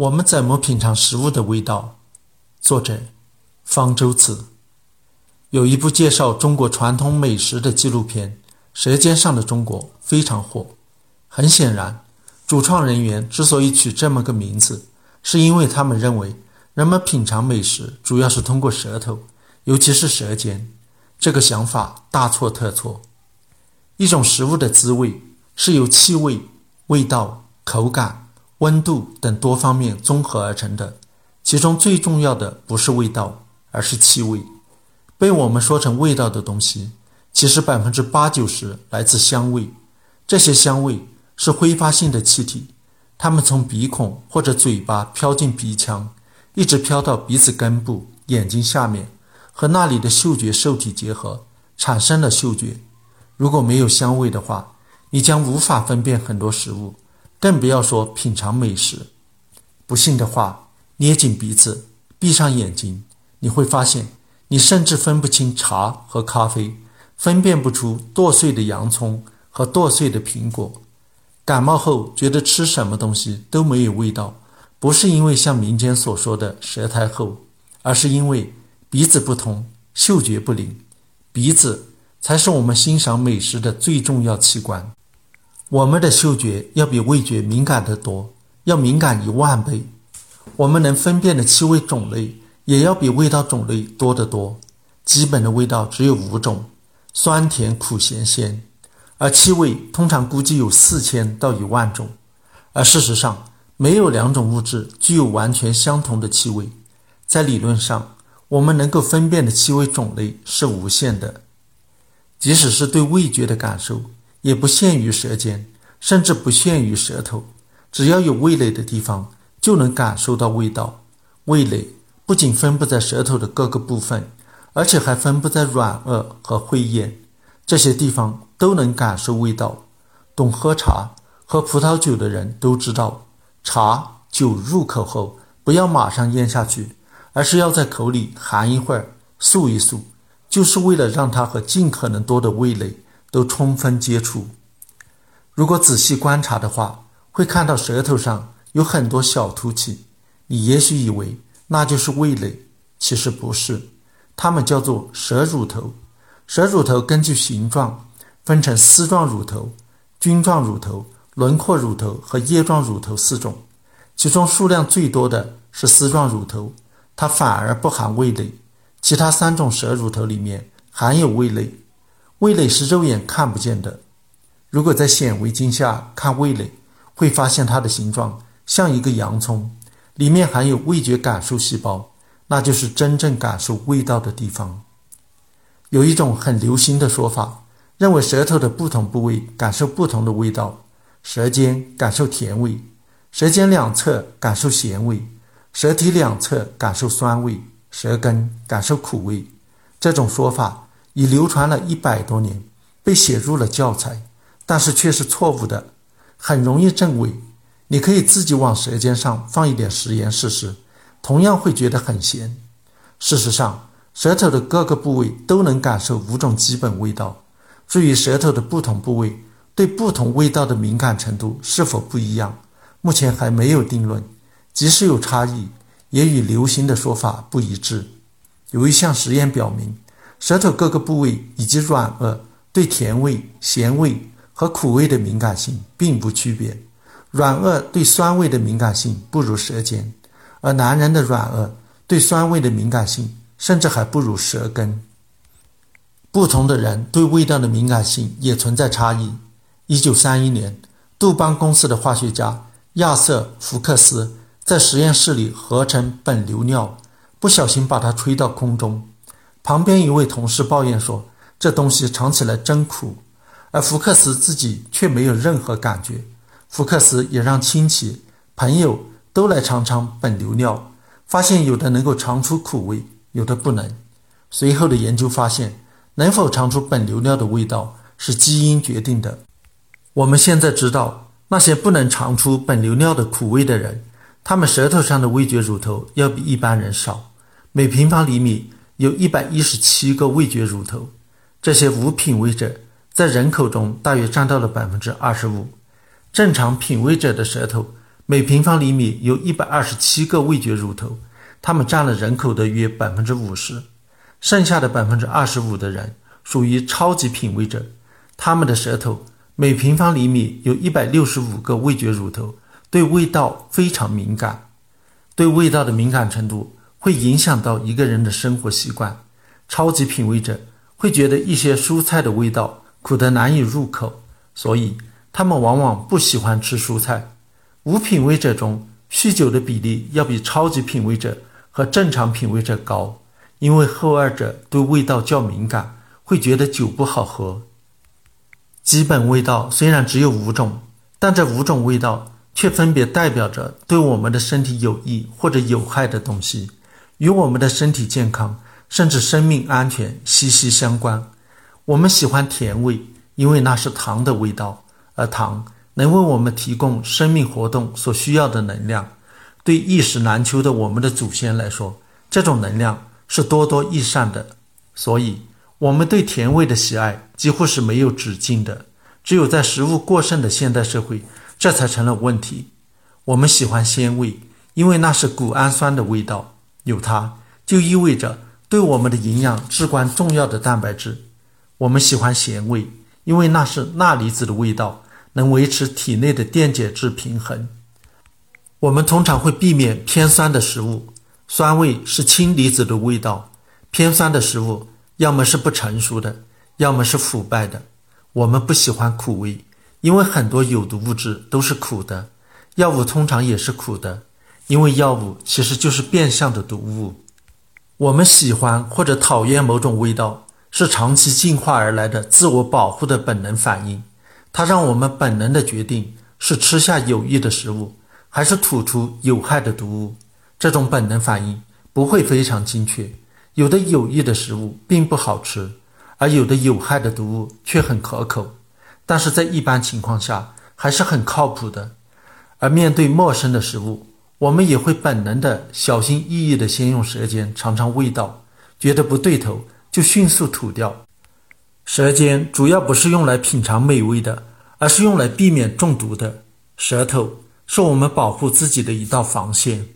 我们怎么品尝食物的味道？作者：方舟子。有一部介绍中国传统美食的纪录片《舌尖上的中国》非常火。很显然，主创人员之所以取这么个名字，是因为他们认为人们品尝美食主要是通过舌头，尤其是舌尖。这个想法大错特错。一种食物的滋味是由气味、味道、口感、温度等多方面综合而成的，其中最重要的不是味道，而是气味。被我们说成味道的东西，其实百分之八九十来自香味。这些香味是挥发性的气体，它们从鼻孔或者嘴巴飘进鼻腔，一直飘到鼻子根部、眼睛下面，和那里的嗅觉受体结合，产生了嗅觉。如果没有香味的话，你将无法分辨很多食物，更不要说品尝美食。不信的话，捏紧鼻子，闭上眼睛，你会发现。你甚至分不清茶和咖啡，分辨不出剁碎的洋葱和剁碎的苹果。感冒后觉得吃什么东西都没有味道，不是因为像民间所说的舌苔厚，而是因为鼻子不通，嗅觉不灵。鼻子才是我们欣赏美食的最重要器官。我们的嗅觉要比味觉敏感得多，要敏感一万倍。我们能分辨的气味种类。也要比味道种类多得多，基本的味道只有五种：酸甜苦咸鲜，而气味通常估计有四千到一万种。而事实上，没有两种物质具有完全相同的气味。在理论上，我们能够分辨的气味种类是无限的。即使是对味觉的感受，也不限于舌尖，甚至不限于舌头。只要有味蕾的地方，就能感受到味道。味蕾。不仅分布在舌头的各个部分，而且还分布在软腭和会咽，这些地方都能感受味道。懂喝茶、喝葡萄酒的人都知道，茶酒入口后不要马上咽下去，而是要在口里含一会儿，漱一漱，就是为了让它和尽可能多的味蕾都充分接触。如果仔细观察的话，会看到舌头上有很多小凸起，你也许以为。那就是味蕾，其实不是，它们叫做舌乳头。舌乳头根据形状分成丝状乳头、菌状乳头、轮廓乳头和叶状乳头四种，其中数量最多的是丝状乳头，它反而不含味蕾。其他三种舌乳头里面含有味蕾，味蕾是肉眼看不见的。如果在显微镜下看味蕾，会发现它的形状像一个洋葱。里面含有味觉感受细胞，那就是真正感受味道的地方。有一种很流行的说法，认为舌头的不同部位感受不同的味道：舌尖感受甜味，舌尖两侧感受咸味，舌体两侧感受酸味，舌根感受苦味。这种说法已流传了一百多年，被写入了教材，但是却是错误的，很容易证伪。你可以自己往舌尖上放一点食盐试试，同样会觉得很咸。事实上，舌头的各个部位都能感受五种基本味道。至于舌头的不同部位对不同味道的敏感程度是否不一样，目前还没有定论。即使有差异，也与流行的说法不一致。有一项实验表明，舌头各个部位以及软腭对甜味、咸味和苦味的敏感性并不区别。软腭对酸味的敏感性不如舌尖，而男人的软腭对酸味的敏感性甚至还不如舌根。不同的人对味道的敏感性也存在差异。一九三一年，杜邦公司的化学家亚瑟·福克斯在实验室里合成苯硫尿，不小心把它吹到空中。旁边一位同事抱怨说：“这东西尝起来真苦。”而福克斯自己却没有任何感觉。福克斯也让亲戚、朋友都来尝尝苯硫尿，发现有的能够尝出苦味，有的不能。随后的研究发现，能否尝出苯硫尿的味道是基因决定的。我们现在知道，那些不能尝出苯硫尿的苦味的人，他们舌头上的味觉乳头要比一般人少，每平方厘米有一百一十七个味觉乳头。这些无品味者在人口中大约占到了百分之二十五。正常品味者的舌头每平方厘米有一百二十七个味觉乳头，它们占了人口的约百分之五十。剩下的百分之二十五的人属于超级品味者，他们的舌头每平方厘米有一百六十五个味觉乳头，对味道非常敏感。对味道的敏感程度会影响到一个人的生活习惯。超级品味者会觉得一些蔬菜的味道苦得难以入口，所以他们往往不喜欢吃蔬菜。无品味者中，酗酒的比例要比超级品味者和正常品味者高，因为后二者对味道较敏感，会觉得酒不好喝。基本味道虽然只有五种，但这五种味道却分别代表着对我们的身体有益或者有害的东西，与我们的身体健康甚至生命安全息息相关。我们喜欢甜味，因为那是糖的味道，而糖。能为我们提供生命活动所需要的能量。对一时难求的我们的祖先来说，这种能量是多多益善的。所以，我们对甜味的喜爱几乎是没有止境的。只有在食物过剩的现代社会，这才成了问题。我们喜欢鲜味，因为那是谷氨酸的味道，有它就意味着对我们的营养至关重要的蛋白质。我们喜欢咸味，因为那是钠离子的味道。能维持体内的电解质平衡。我们通常会避免偏酸的食物，酸味是氢离子的味道。偏酸的食物要么是不成熟的，要么是腐败的。我们不喜欢苦味，因为很多有毒物质都是苦的。药物通常也是苦的，因为药物其实就是变相的毒物。我们喜欢或者讨厌某种味道，是长期进化而来的自我保护的本能反应。它让我们本能的决定是吃下有益的食物，还是吐出有害的毒物。这种本能反应不会非常精确，有的有益的食物并不好吃，而有的有害的毒物却很可口。但是在一般情况下还是很靠谱的。而面对陌生的食物，我们也会本能的小心翼翼的先用舌尖尝尝味道，觉得不对头就迅速吐掉。舌尖主要不是用来品尝美味的，而是用来避免中毒的。舌头是我们保护自己的一道防线。